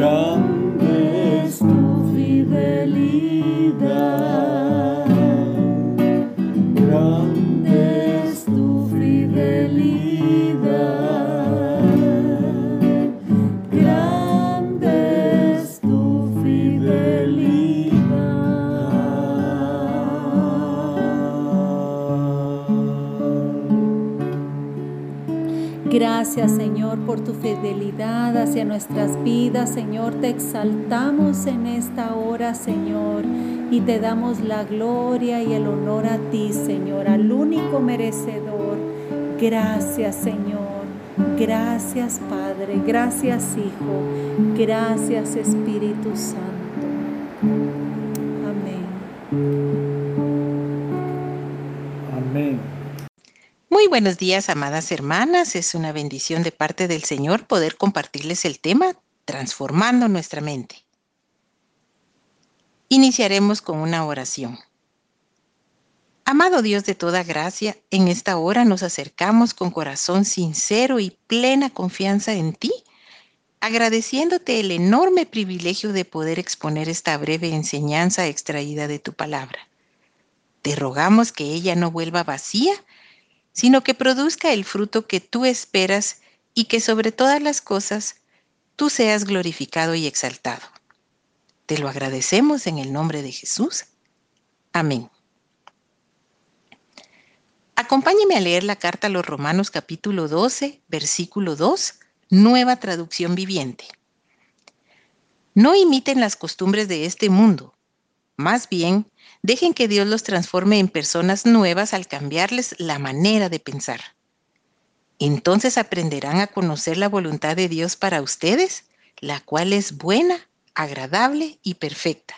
grande es tu fidelidad. Grande es tu fidelidad. Grande es tu fidelidad. Gracias Señor por tu fidelidad hacia nuestras vidas, Señor. Te exaltamos en esta hora, Señor, y te damos la gloria y el honor a ti, Señor, al único merecedor. Gracias, Señor. Gracias, Padre. Gracias, Hijo. Gracias, Espíritu Santo. Buenos días, amadas hermanas. Es una bendición de parte del Señor poder compartirles el tema Transformando nuestra mente. Iniciaremos con una oración. Amado Dios de toda gracia, en esta hora nos acercamos con corazón sincero y plena confianza en ti, agradeciéndote el enorme privilegio de poder exponer esta breve enseñanza extraída de tu palabra. Te rogamos que ella no vuelva vacía, sino que produzca el fruto que tú esperas y que sobre todas las cosas tú seas glorificado y exaltado. Te lo agradecemos en el nombre de Jesús. Amén. Acompáñeme a leer la carta a los Romanos capítulo 12, versículo 2, nueva traducción viviente. No imiten las costumbres de este mundo, más bien dejen que Dios los transforme en personas nuevas al cambiarles la manera de pensar. Entonces aprenderán a conocer la voluntad de Dios para ustedes, la cual es buena, agradable y perfecta.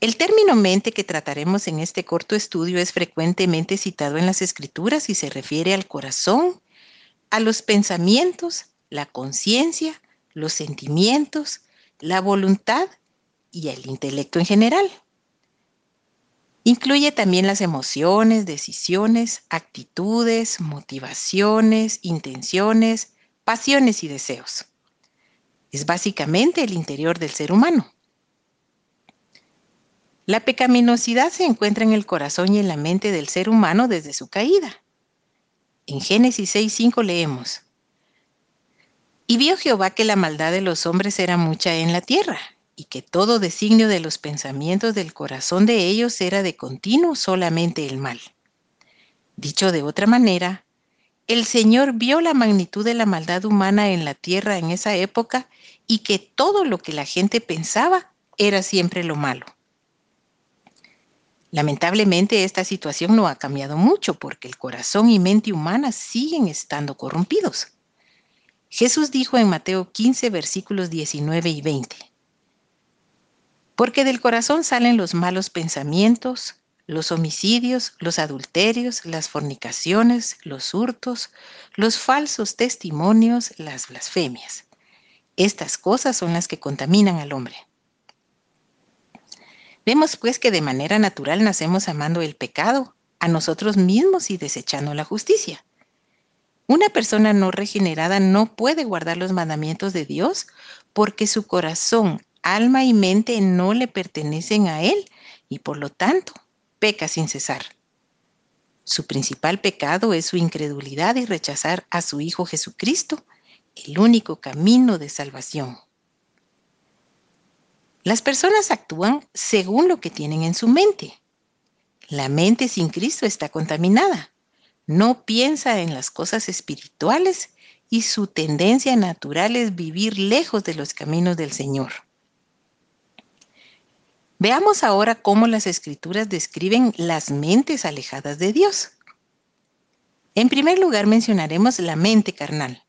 El término mente que trataremos en este corto estudio es frecuentemente citado en las escrituras y se refiere al corazón, a los pensamientos, la conciencia, los sentimientos, la voluntad y el intelecto en general. Incluye también las emociones, decisiones, actitudes, motivaciones, intenciones, pasiones y deseos. Es básicamente el interior del ser humano. La pecaminosidad se encuentra en el corazón y en la mente del ser humano desde su caída. En Génesis 6.5 leemos, Y vio Jehová que la maldad de los hombres era mucha en la tierra, y que todo designio de los pensamientos del corazón de ellos era de continuo solamente el mal. Dicho de otra manera, el Señor vio la magnitud de la maldad humana en la tierra en esa época y que todo lo que la gente pensaba era siempre lo malo. Lamentablemente esta situación no ha cambiado mucho porque el corazón y mente humana siguen estando corrompidos. Jesús dijo en Mateo 15 versículos 19 y 20, porque del corazón salen los malos pensamientos, los homicidios, los adulterios, las fornicaciones, los hurtos, los falsos testimonios, las blasfemias. Estas cosas son las que contaminan al hombre. Vemos pues que de manera natural nacemos amando el pecado, a nosotros mismos y desechando la justicia. Una persona no regenerada no puede guardar los mandamientos de Dios porque su corazón alma y mente no le pertenecen a Él y por lo tanto peca sin cesar. Su principal pecado es su incredulidad y rechazar a su Hijo Jesucristo, el único camino de salvación. Las personas actúan según lo que tienen en su mente. La mente sin Cristo está contaminada. No piensa en las cosas espirituales y su tendencia natural es vivir lejos de los caminos del Señor. Veamos ahora cómo las escrituras describen las mentes alejadas de Dios. En primer lugar mencionaremos la mente carnal.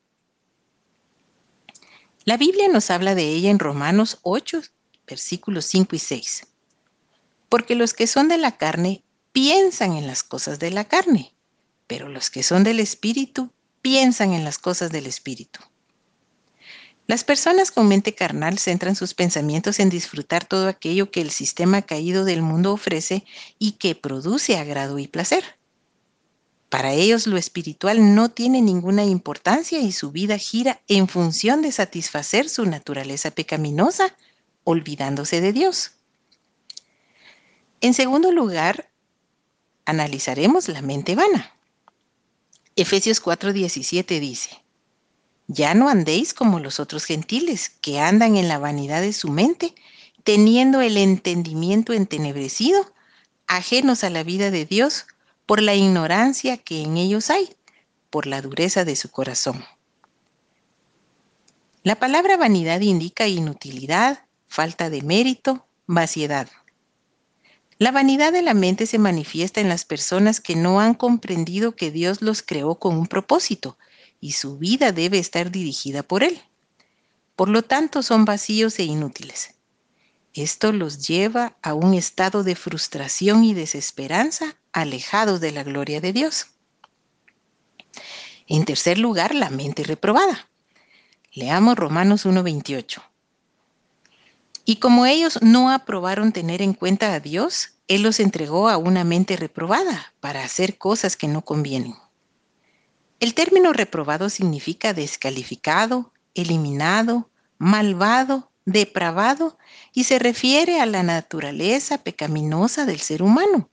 La Biblia nos habla de ella en Romanos 8, versículos 5 y 6. Porque los que son de la carne piensan en las cosas de la carne, pero los que son del Espíritu piensan en las cosas del Espíritu. Las personas con mente carnal centran sus pensamientos en disfrutar todo aquello que el sistema caído del mundo ofrece y que produce agrado y placer. Para ellos lo espiritual no tiene ninguna importancia y su vida gira en función de satisfacer su naturaleza pecaminosa, olvidándose de Dios. En segundo lugar, analizaremos la mente vana. Efesios 4:17 dice, ya no andéis como los otros gentiles, que andan en la vanidad de su mente, teniendo el entendimiento entenebrecido, ajenos a la vida de Dios, por la ignorancia que en ellos hay, por la dureza de su corazón. La palabra vanidad indica inutilidad, falta de mérito, vaciedad. La vanidad de la mente se manifiesta en las personas que no han comprendido que Dios los creó con un propósito y su vida debe estar dirigida por Él. Por lo tanto, son vacíos e inútiles. Esto los lleva a un estado de frustración y desesperanza alejados de la gloria de Dios. En tercer lugar, la mente reprobada. Leamos Romanos 1.28. Y como ellos no aprobaron tener en cuenta a Dios, Él los entregó a una mente reprobada para hacer cosas que no convienen. El término reprobado significa descalificado, eliminado, malvado, depravado y se refiere a la naturaleza pecaminosa del ser humano,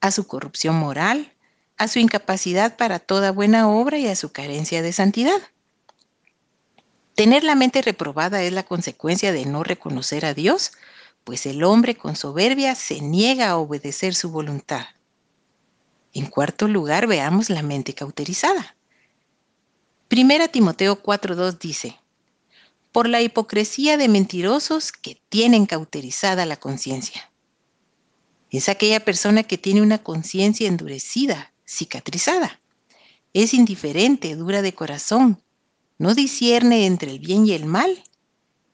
a su corrupción moral, a su incapacidad para toda buena obra y a su carencia de santidad. Tener la mente reprobada es la consecuencia de no reconocer a Dios, pues el hombre con soberbia se niega a obedecer su voluntad. En cuarto lugar, veamos la mente cauterizada. Primera Timoteo 4.2 dice, por la hipocresía de mentirosos que tienen cauterizada la conciencia. Es aquella persona que tiene una conciencia endurecida, cicatrizada. Es indiferente, dura de corazón, no discierne entre el bien y el mal,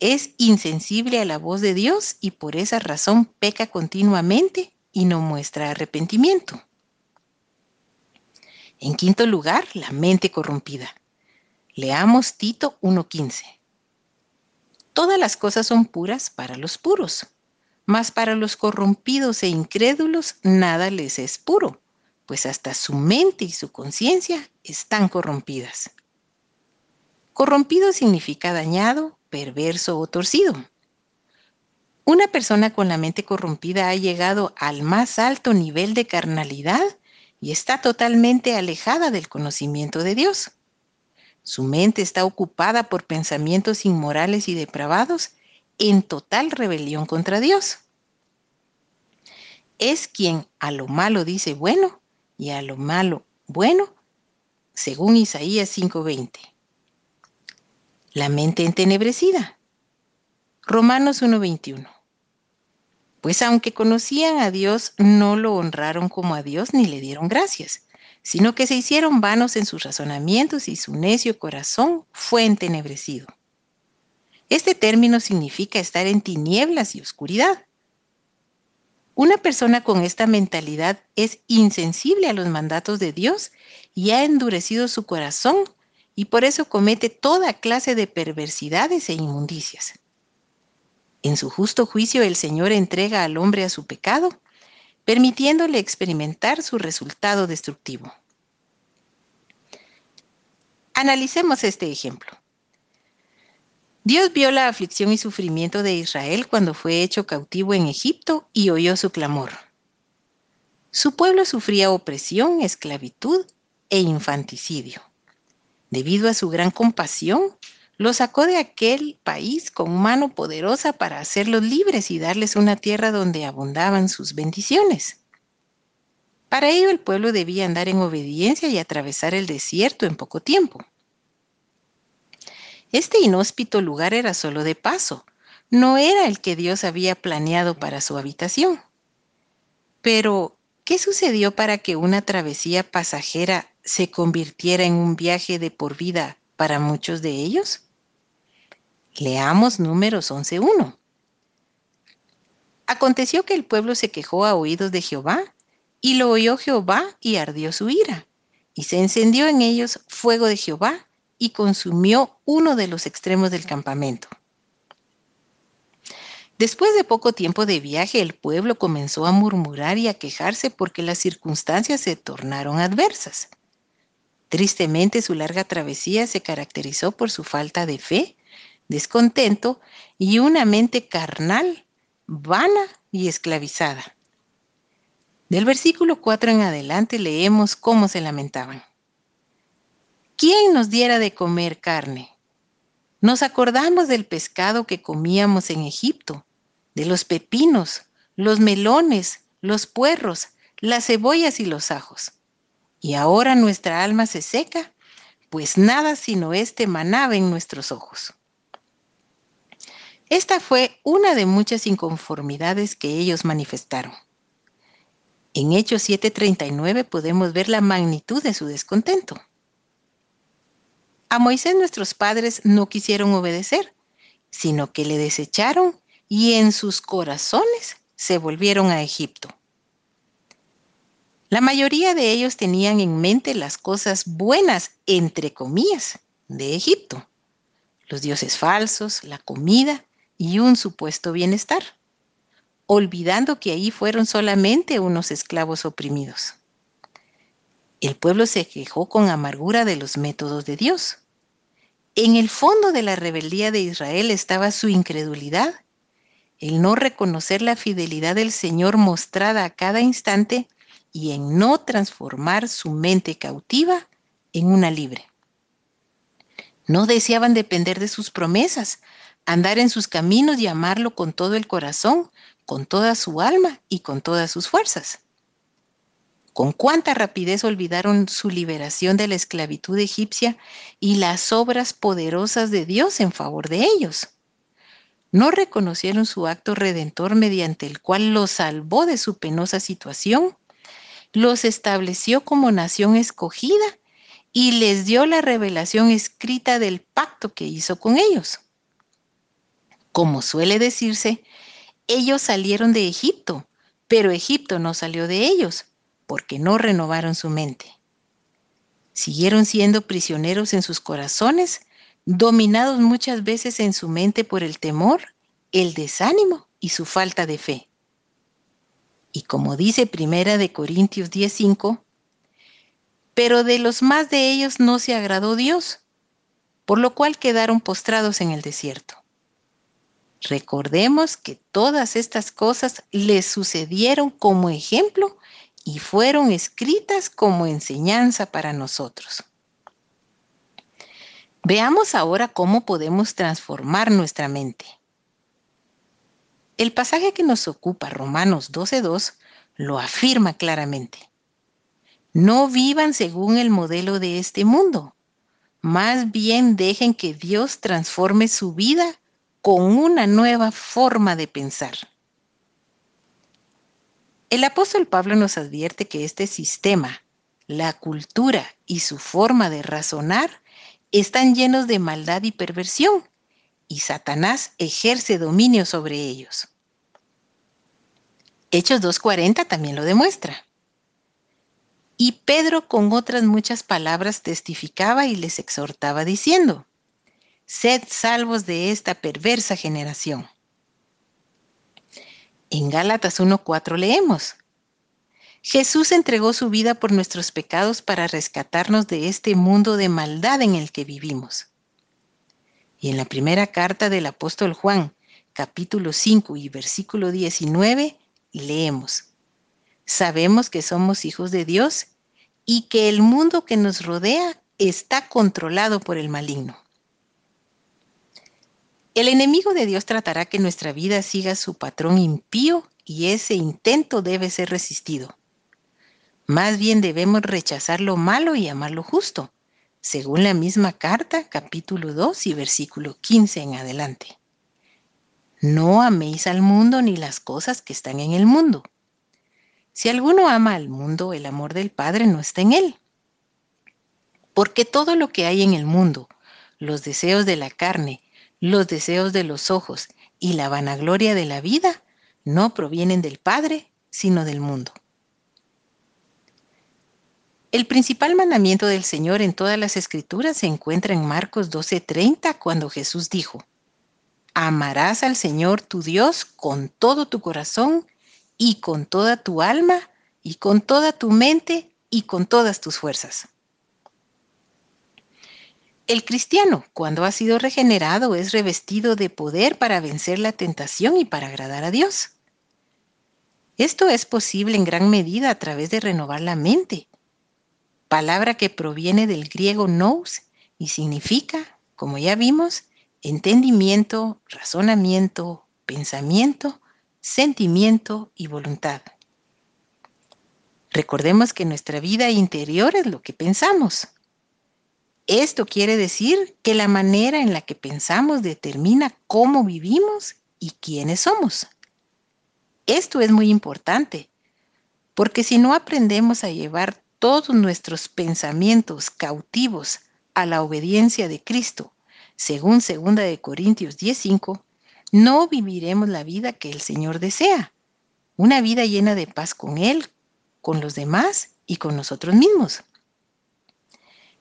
es insensible a la voz de Dios y por esa razón peca continuamente y no muestra arrepentimiento. En quinto lugar, la mente corrompida. Leamos Tito 1.15. Todas las cosas son puras para los puros, mas para los corrompidos e incrédulos nada les es puro, pues hasta su mente y su conciencia están corrompidas. Corrompido significa dañado, perverso o torcido. Una persona con la mente corrompida ha llegado al más alto nivel de carnalidad y está totalmente alejada del conocimiento de Dios. Su mente está ocupada por pensamientos inmorales y depravados en total rebelión contra Dios. Es quien a lo malo dice bueno y a lo malo bueno, según Isaías 5:20. La mente entenebrecida. Romanos 1:21. Pues aunque conocían a Dios, no lo honraron como a Dios ni le dieron gracias sino que se hicieron vanos en sus razonamientos y su necio corazón fue entenebrecido. Este término significa estar en tinieblas y oscuridad. Una persona con esta mentalidad es insensible a los mandatos de Dios y ha endurecido su corazón y por eso comete toda clase de perversidades e inmundicias. En su justo juicio el Señor entrega al hombre a su pecado permitiéndole experimentar su resultado destructivo. Analicemos este ejemplo. Dios vio la aflicción y sufrimiento de Israel cuando fue hecho cautivo en Egipto y oyó su clamor. Su pueblo sufría opresión, esclavitud e infanticidio. Debido a su gran compasión, lo sacó de aquel país con mano poderosa para hacerlos libres y darles una tierra donde abundaban sus bendiciones. Para ello el pueblo debía andar en obediencia y atravesar el desierto en poco tiempo. Este inhóspito lugar era solo de paso, no era el que Dios había planeado para su habitación. Pero, ¿qué sucedió para que una travesía pasajera se convirtiera en un viaje de por vida para muchos de ellos? Leamos números 11.1. Aconteció que el pueblo se quejó a oídos de Jehová, y lo oyó Jehová y ardió su ira, y se encendió en ellos fuego de Jehová y consumió uno de los extremos del campamento. Después de poco tiempo de viaje, el pueblo comenzó a murmurar y a quejarse porque las circunstancias se tornaron adversas. Tristemente, su larga travesía se caracterizó por su falta de fe descontento y una mente carnal, vana y esclavizada. Del versículo 4 en adelante leemos cómo se lamentaban. ¿Quién nos diera de comer carne? Nos acordamos del pescado que comíamos en Egipto, de los pepinos, los melones, los puerros, las cebollas y los ajos. Y ahora nuestra alma se seca, pues nada sino este manaba en nuestros ojos. Esta fue una de muchas inconformidades que ellos manifestaron. En Hechos 7:39 podemos ver la magnitud de su descontento. A Moisés nuestros padres no quisieron obedecer, sino que le desecharon y en sus corazones se volvieron a Egipto. La mayoría de ellos tenían en mente las cosas buenas, entre comillas, de Egipto. Los dioses falsos, la comida y un supuesto bienestar, olvidando que ahí fueron solamente unos esclavos oprimidos. El pueblo se quejó con amargura de los métodos de Dios. En el fondo de la rebeldía de Israel estaba su incredulidad, el no reconocer la fidelidad del Señor mostrada a cada instante y en no transformar su mente cautiva en una libre. No deseaban depender de sus promesas, andar en sus caminos y amarlo con todo el corazón, con toda su alma y con todas sus fuerzas. Con cuánta rapidez olvidaron su liberación de la esclavitud egipcia y las obras poderosas de Dios en favor de ellos. No reconocieron su acto redentor mediante el cual los salvó de su penosa situación, los estableció como nación escogida y les dio la revelación escrita del pacto que hizo con ellos. Como suele decirse, ellos salieron de Egipto, pero Egipto no salió de ellos, porque no renovaron su mente. Siguieron siendo prisioneros en sus corazones, dominados muchas veces en su mente por el temor, el desánimo y su falta de fe. Y como dice Primera de Corintios 10:5, pero de los más de ellos no se agradó Dios, por lo cual quedaron postrados en el desierto. Recordemos que todas estas cosas les sucedieron como ejemplo y fueron escritas como enseñanza para nosotros. Veamos ahora cómo podemos transformar nuestra mente. El pasaje que nos ocupa, Romanos 12.2, lo afirma claramente. No vivan según el modelo de este mundo. Más bien dejen que Dios transforme su vida con una nueva forma de pensar. El apóstol Pablo nos advierte que este sistema, la cultura y su forma de razonar están llenos de maldad y perversión y Satanás ejerce dominio sobre ellos. Hechos 2.40 también lo demuestra. Y Pedro con otras muchas palabras testificaba y les exhortaba diciendo, Sed salvos de esta perversa generación. En Gálatas 1.4 leemos, Jesús entregó su vida por nuestros pecados para rescatarnos de este mundo de maldad en el que vivimos. Y en la primera carta del apóstol Juan, capítulo 5 y versículo 19, leemos, sabemos que somos hijos de Dios y que el mundo que nos rodea está controlado por el maligno. El enemigo de Dios tratará que nuestra vida siga su patrón impío y ese intento debe ser resistido. Más bien debemos rechazar lo malo y amar lo justo, según la misma carta, capítulo 2 y versículo 15 en adelante. No améis al mundo ni las cosas que están en el mundo. Si alguno ama al mundo, el amor del Padre no está en él. Porque todo lo que hay en el mundo, los deseos de la carne, los deseos de los ojos y la vanagloria de la vida, no provienen del Padre, sino del mundo. El principal mandamiento del Señor en todas las escrituras se encuentra en Marcos 12:30 cuando Jesús dijo, Amarás al Señor tu Dios con todo tu corazón y con toda tu alma y con toda tu mente y con todas tus fuerzas. El cristiano, cuando ha sido regenerado, es revestido de poder para vencer la tentación y para agradar a Dios. Esto es posible en gran medida a través de renovar la mente, palabra que proviene del griego nous y significa, como ya vimos, entendimiento, razonamiento, pensamiento, sentimiento y voluntad. Recordemos que nuestra vida interior es lo que pensamos. Esto quiere decir que la manera en la que pensamos determina cómo vivimos y quiénes somos. Esto es muy importante, porque si no aprendemos a llevar todos nuestros pensamientos cautivos a la obediencia de Cristo, según 2 de Corintios 10:5, no viviremos la vida que el Señor desea, una vida llena de paz con Él, con los demás y con nosotros mismos.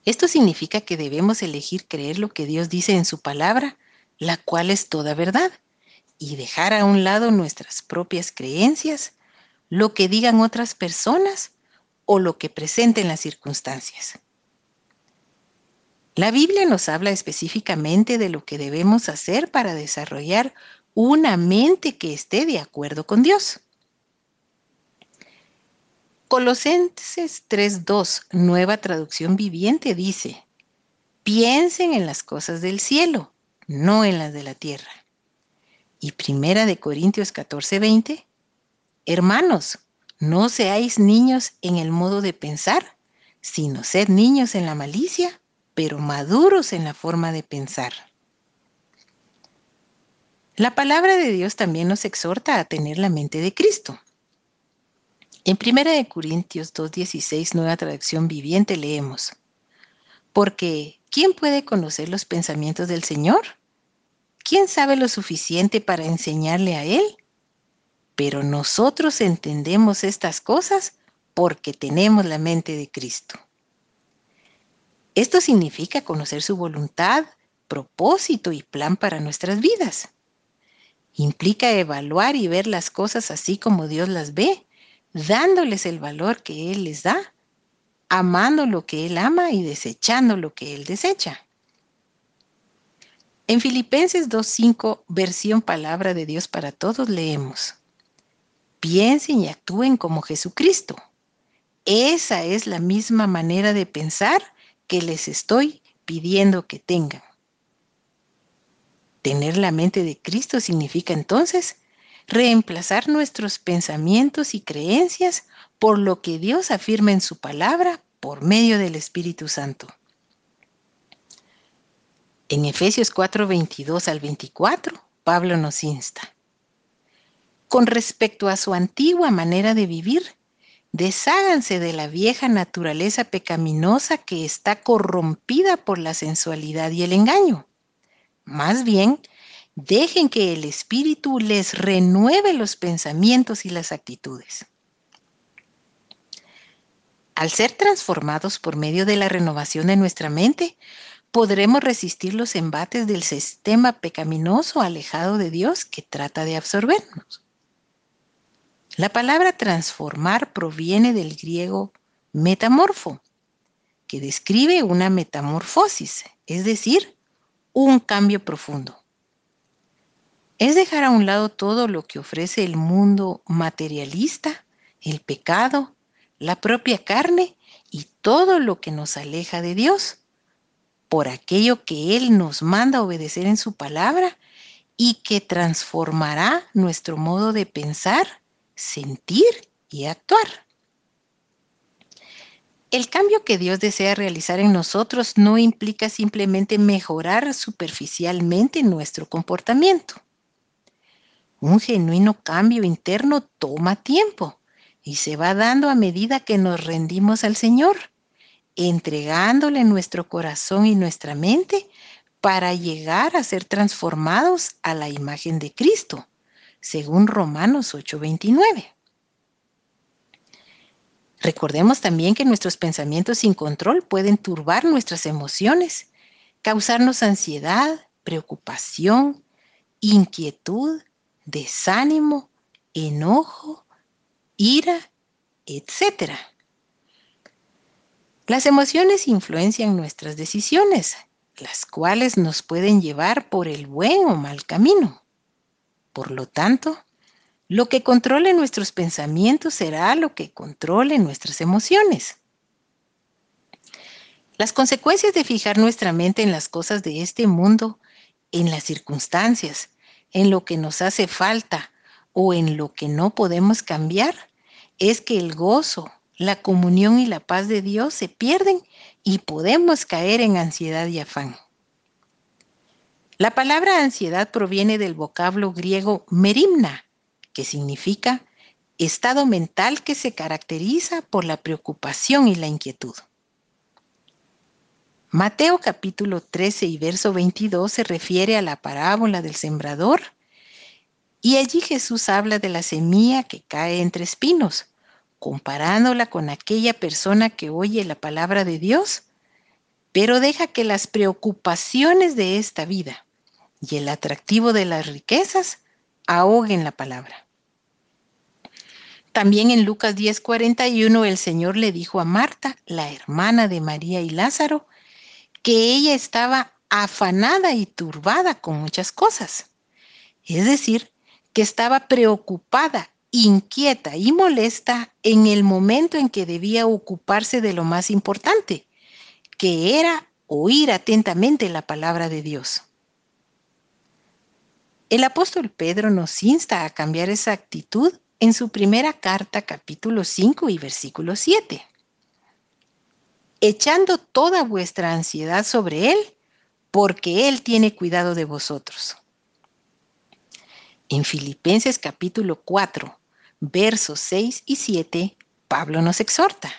Esto significa que debemos elegir creer lo que Dios dice en su palabra, la cual es toda verdad, y dejar a un lado nuestras propias creencias, lo que digan otras personas o lo que presenten las circunstancias. La Biblia nos habla específicamente de lo que debemos hacer para desarrollar una mente que esté de acuerdo con Dios. Colosenses 3.2, nueva traducción viviente, dice, piensen en las cosas del cielo, no en las de la tierra. Y primera de Corintios 14.20, hermanos, no seáis niños en el modo de pensar, sino sed niños en la malicia, pero maduros en la forma de pensar. La palabra de Dios también nos exhorta a tener la mente de Cristo. En 1 Corintios 2.16, nueva traducción viviente, leemos, porque ¿quién puede conocer los pensamientos del Señor? ¿Quién sabe lo suficiente para enseñarle a Él? Pero nosotros entendemos estas cosas porque tenemos la mente de Cristo. Esto significa conocer su voluntad, propósito y plan para nuestras vidas. Implica evaluar y ver las cosas así como Dios las ve, dándoles el valor que Él les da, amando lo que Él ama y desechando lo que Él desecha. En Filipenses 2.5, versión palabra de Dios para todos, leemos, piensen y actúen como Jesucristo. Esa es la misma manera de pensar que les estoy pidiendo que tengan. Tener la mente de Cristo significa entonces reemplazar nuestros pensamientos y creencias por lo que Dios afirma en su palabra por medio del Espíritu Santo. En Efesios 4, 22 al 24, Pablo nos insta. Con respecto a su antigua manera de vivir, desháganse de la vieja naturaleza pecaminosa que está corrompida por la sensualidad y el engaño. Más bien, dejen que el Espíritu les renueve los pensamientos y las actitudes. Al ser transformados por medio de la renovación de nuestra mente, podremos resistir los embates del sistema pecaminoso alejado de Dios que trata de absorbernos. La palabra transformar proviene del griego metamorfo, que describe una metamorfosis, es decir, un cambio profundo. Es dejar a un lado todo lo que ofrece el mundo materialista, el pecado, la propia carne y todo lo que nos aleja de Dios, por aquello que Él nos manda obedecer en su palabra y que transformará nuestro modo de pensar sentir y actuar. El cambio que Dios desea realizar en nosotros no implica simplemente mejorar superficialmente nuestro comportamiento. Un genuino cambio interno toma tiempo y se va dando a medida que nos rendimos al Señor, entregándole nuestro corazón y nuestra mente para llegar a ser transformados a la imagen de Cristo según Romanos 8:29. Recordemos también que nuestros pensamientos sin control pueden turbar nuestras emociones, causarnos ansiedad, preocupación, inquietud, desánimo, enojo, ira, etc. Las emociones influencian nuestras decisiones, las cuales nos pueden llevar por el buen o mal camino. Por lo tanto, lo que controle nuestros pensamientos será lo que controle nuestras emociones. Las consecuencias de fijar nuestra mente en las cosas de este mundo, en las circunstancias, en lo que nos hace falta o en lo que no podemos cambiar, es que el gozo, la comunión y la paz de Dios se pierden y podemos caer en ansiedad y afán. La palabra ansiedad proviene del vocablo griego merimna, que significa estado mental que se caracteriza por la preocupación y la inquietud. Mateo capítulo 13 y verso 22 se refiere a la parábola del sembrador y allí Jesús habla de la semilla que cae entre espinos, comparándola con aquella persona que oye la palabra de Dios, pero deja que las preocupaciones de esta vida, y el atractivo de las riquezas ahoguen la palabra. También en Lucas 10:41 el Señor le dijo a Marta, la hermana de María y Lázaro, que ella estaba afanada y turbada con muchas cosas. Es decir, que estaba preocupada, inquieta y molesta en el momento en que debía ocuparse de lo más importante, que era oír atentamente la palabra de Dios. El apóstol Pedro nos insta a cambiar esa actitud en su primera carta, capítulo 5 y versículo 7. Echando toda vuestra ansiedad sobre Él, porque Él tiene cuidado de vosotros. En Filipenses capítulo 4, versos 6 y 7, Pablo nos exhorta.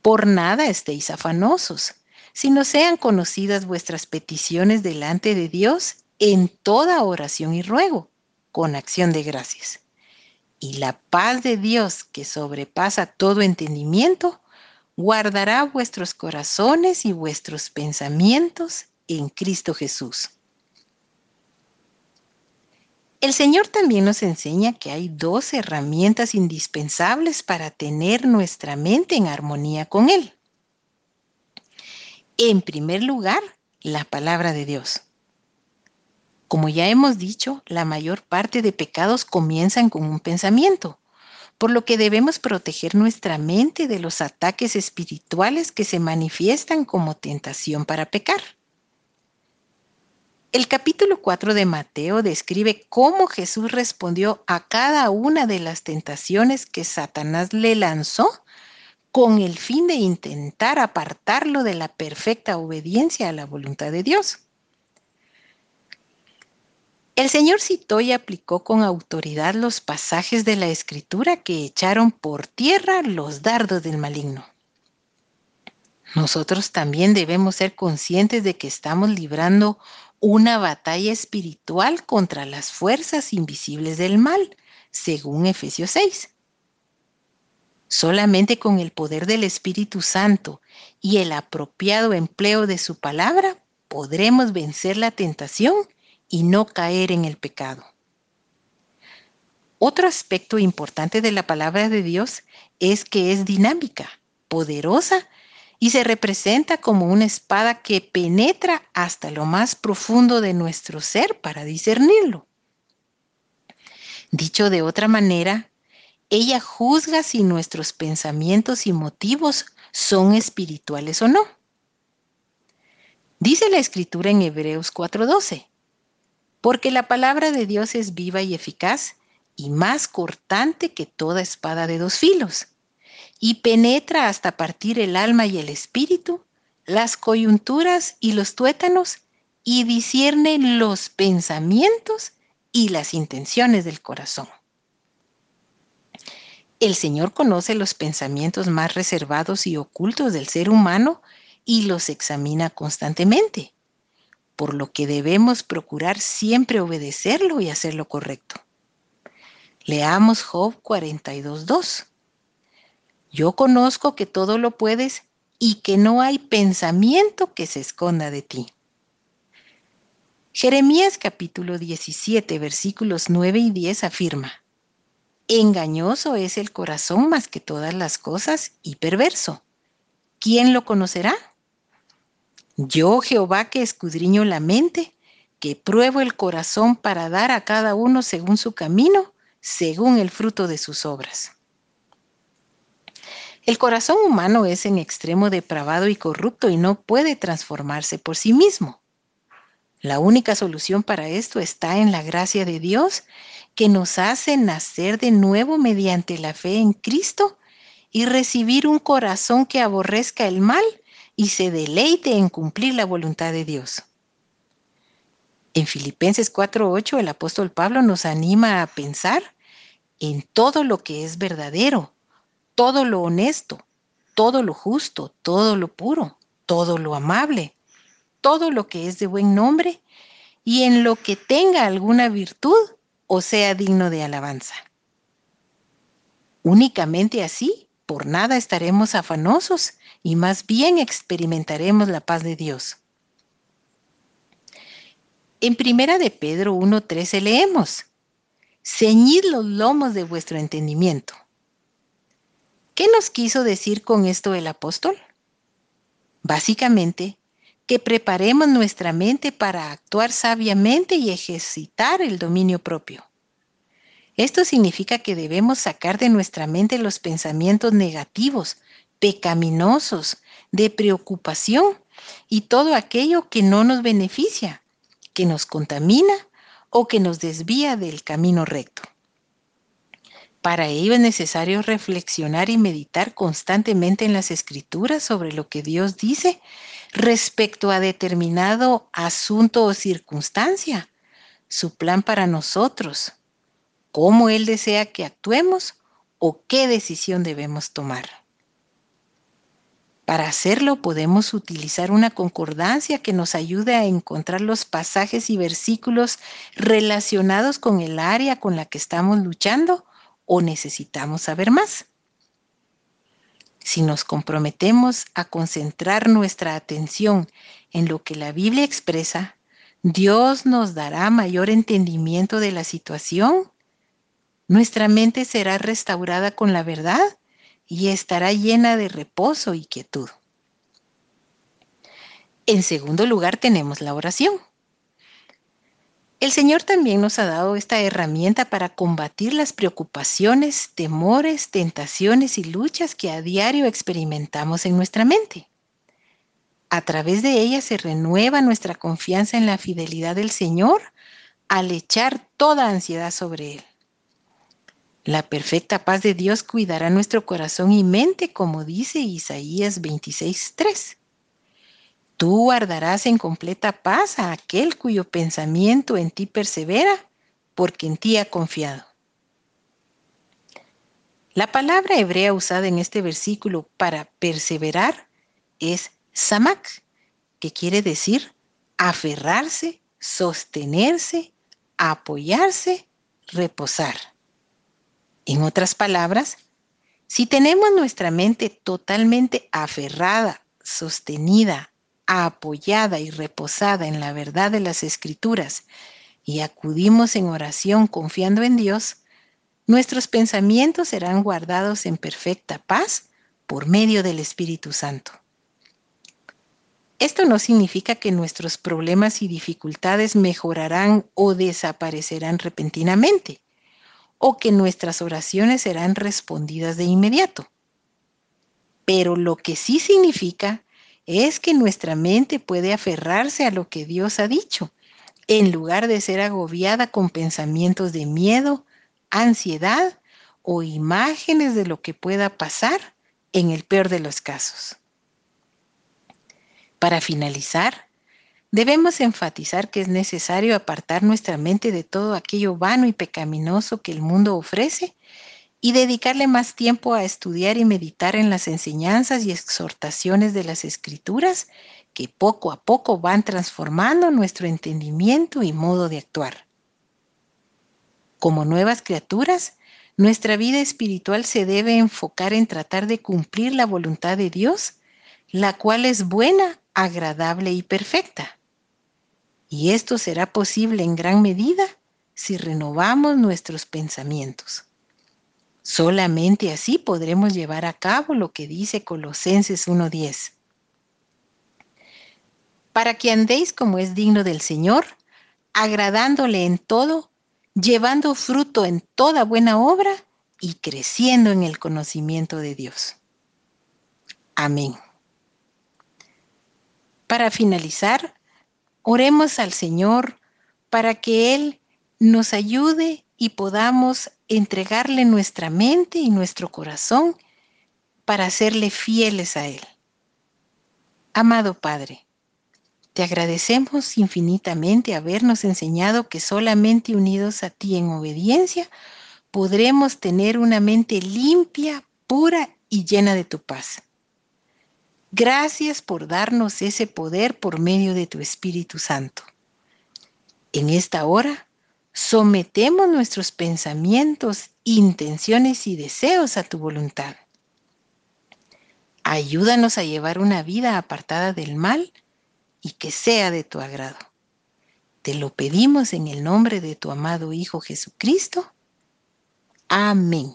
Por nada estéis afanosos, sino sean conocidas vuestras peticiones delante de Dios en toda oración y ruego, con acción de gracias. Y la paz de Dios, que sobrepasa todo entendimiento, guardará vuestros corazones y vuestros pensamientos en Cristo Jesús. El Señor también nos enseña que hay dos herramientas indispensables para tener nuestra mente en armonía con Él. En primer lugar, la palabra de Dios. Como ya hemos dicho, la mayor parte de pecados comienzan con un pensamiento, por lo que debemos proteger nuestra mente de los ataques espirituales que se manifiestan como tentación para pecar. El capítulo 4 de Mateo describe cómo Jesús respondió a cada una de las tentaciones que Satanás le lanzó con el fin de intentar apartarlo de la perfecta obediencia a la voluntad de Dios. El Señor citó y aplicó con autoridad los pasajes de la Escritura que echaron por tierra los dardos del maligno. Nosotros también debemos ser conscientes de que estamos librando una batalla espiritual contra las fuerzas invisibles del mal, según Efesios 6. Solamente con el poder del Espíritu Santo y el apropiado empleo de su palabra podremos vencer la tentación y no caer en el pecado. Otro aspecto importante de la palabra de Dios es que es dinámica, poderosa y se representa como una espada que penetra hasta lo más profundo de nuestro ser para discernirlo. Dicho de otra manera, ella juzga si nuestros pensamientos y motivos son espirituales o no. Dice la escritura en Hebreos 4:12, porque la palabra de Dios es viva y eficaz y más cortante que toda espada de dos filos y penetra hasta partir el alma y el espíritu, las coyunturas y los tuétanos, y discierne los pensamientos y las intenciones del corazón. El Señor conoce los pensamientos más reservados y ocultos del ser humano y los examina constantemente, por lo que debemos procurar siempre obedecerlo y hacer lo correcto. Leamos Job 42.2. Yo conozco que todo lo puedes y que no hay pensamiento que se esconda de ti. Jeremías capítulo 17 versículos 9 y 10 afirma, Engañoso es el corazón más que todas las cosas y perverso. ¿Quién lo conocerá? Yo, Jehová, que escudriño la mente, que pruebo el corazón para dar a cada uno según su camino, según el fruto de sus obras. El corazón humano es en extremo depravado y corrupto y no puede transformarse por sí mismo. La única solución para esto está en la gracia de Dios que nos hace nacer de nuevo mediante la fe en Cristo y recibir un corazón que aborrezca el mal y se deleite en cumplir la voluntad de Dios. En Filipenses 4:8 el apóstol Pablo nos anima a pensar en todo lo que es verdadero, todo lo honesto, todo lo justo, todo lo puro, todo lo amable, todo lo que es de buen nombre y en lo que tenga alguna virtud o sea digno de alabanza. Únicamente así, por nada estaremos afanosos y más bien experimentaremos la paz de Dios. En primera de Pedro 1.13 leemos, Ceñid los lomos de vuestro entendimiento ¿Qué nos quiso decir con esto el apóstol? Básicamente, que preparemos nuestra mente para actuar sabiamente y ejercitar el dominio propio. Esto significa que debemos sacar de nuestra mente los pensamientos negativos, pecaminosos, de preocupación y todo aquello que no nos beneficia, que nos contamina o que nos desvía del camino recto. Para ello es necesario reflexionar y meditar constantemente en las escrituras sobre lo que Dios dice respecto a determinado asunto o circunstancia, su plan para nosotros, cómo Él desea que actuemos o qué decisión debemos tomar. Para hacerlo podemos utilizar una concordancia que nos ayude a encontrar los pasajes y versículos relacionados con el área con la que estamos luchando o necesitamos saber más. Si nos comprometemos a concentrar nuestra atención en lo que la Biblia expresa, Dios nos dará mayor entendimiento de la situación. Nuestra mente será restaurada con la verdad y estará llena de reposo y quietud. En segundo lugar tenemos la oración. El Señor también nos ha dado esta herramienta para combatir las preocupaciones, temores, tentaciones y luchas que a diario experimentamos en nuestra mente. A través de ella se renueva nuestra confianza en la fidelidad del Señor al echar toda ansiedad sobre Él. La perfecta paz de Dios cuidará nuestro corazón y mente, como dice Isaías 26:3. Tú guardarás en completa paz a aquel cuyo pensamiento en ti persevera, porque en ti ha confiado. La palabra hebrea usada en este versículo para perseverar es samak, que quiere decir aferrarse, sostenerse, apoyarse, reposar. En otras palabras, si tenemos nuestra mente totalmente aferrada, sostenida, apoyada y reposada en la verdad de las escrituras y acudimos en oración confiando en Dios, nuestros pensamientos serán guardados en perfecta paz por medio del Espíritu Santo. Esto no significa que nuestros problemas y dificultades mejorarán o desaparecerán repentinamente, o que nuestras oraciones serán respondidas de inmediato. Pero lo que sí significa es que nuestra mente puede aferrarse a lo que Dios ha dicho, en lugar de ser agobiada con pensamientos de miedo, ansiedad o imágenes de lo que pueda pasar en el peor de los casos. Para finalizar, debemos enfatizar que es necesario apartar nuestra mente de todo aquello vano y pecaminoso que el mundo ofrece y dedicarle más tiempo a estudiar y meditar en las enseñanzas y exhortaciones de las escrituras que poco a poco van transformando nuestro entendimiento y modo de actuar. Como nuevas criaturas, nuestra vida espiritual se debe enfocar en tratar de cumplir la voluntad de Dios, la cual es buena, agradable y perfecta. Y esto será posible en gran medida si renovamos nuestros pensamientos. Solamente así podremos llevar a cabo lo que dice Colosenses 1.10. Para que andéis como es digno del Señor, agradándole en todo, llevando fruto en toda buena obra y creciendo en el conocimiento de Dios. Amén. Para finalizar, oremos al Señor para que Él nos ayude y podamos entregarle nuestra mente y nuestro corazón para serle fieles a Él. Amado Padre, te agradecemos infinitamente habernos enseñado que solamente unidos a ti en obediencia podremos tener una mente limpia, pura y llena de tu paz. Gracias por darnos ese poder por medio de tu Espíritu Santo. En esta hora sometemos nuestros pensamientos, intenciones y deseos a tu voluntad. Ayúdanos a llevar una vida apartada del mal y que sea de tu agrado. Te lo pedimos en el nombre de tu amado Hijo Jesucristo. Amén.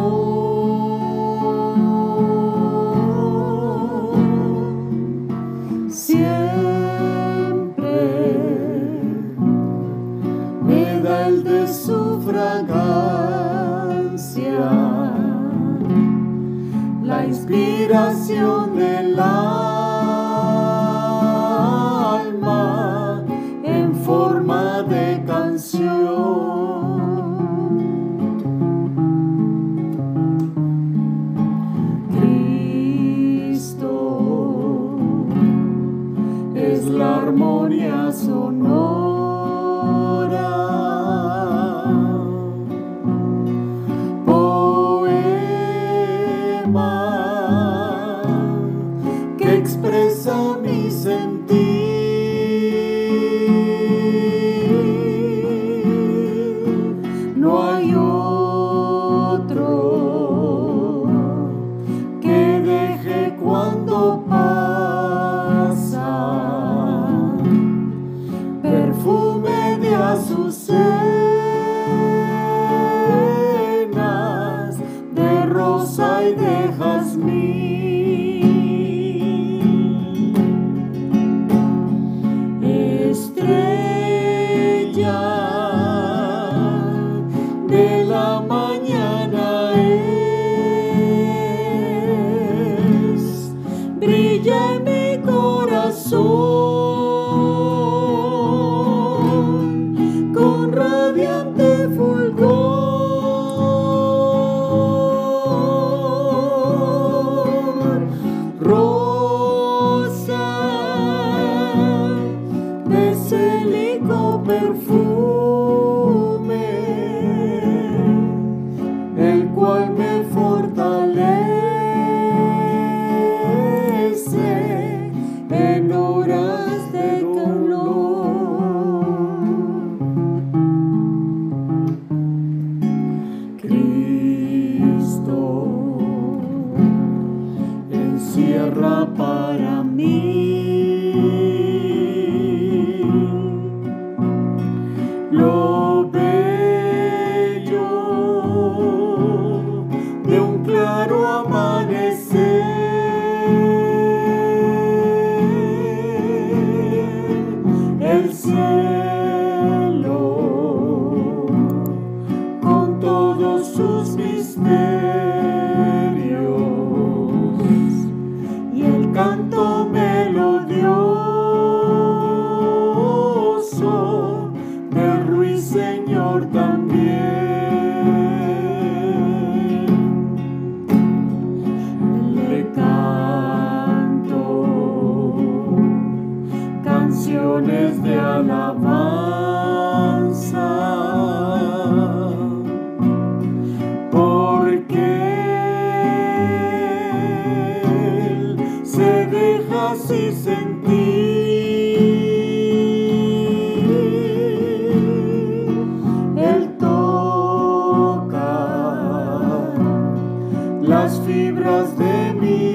la armonía sonora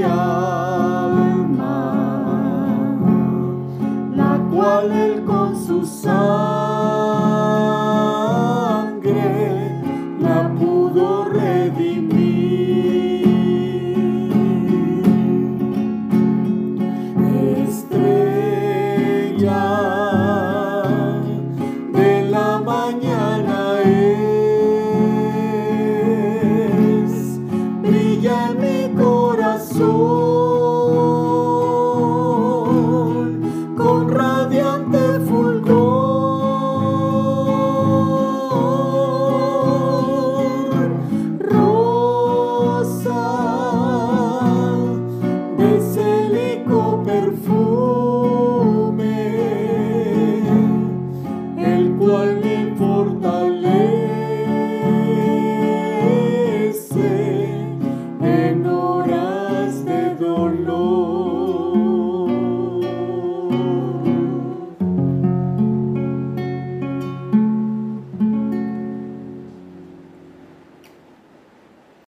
alma, la cual Él con su sangre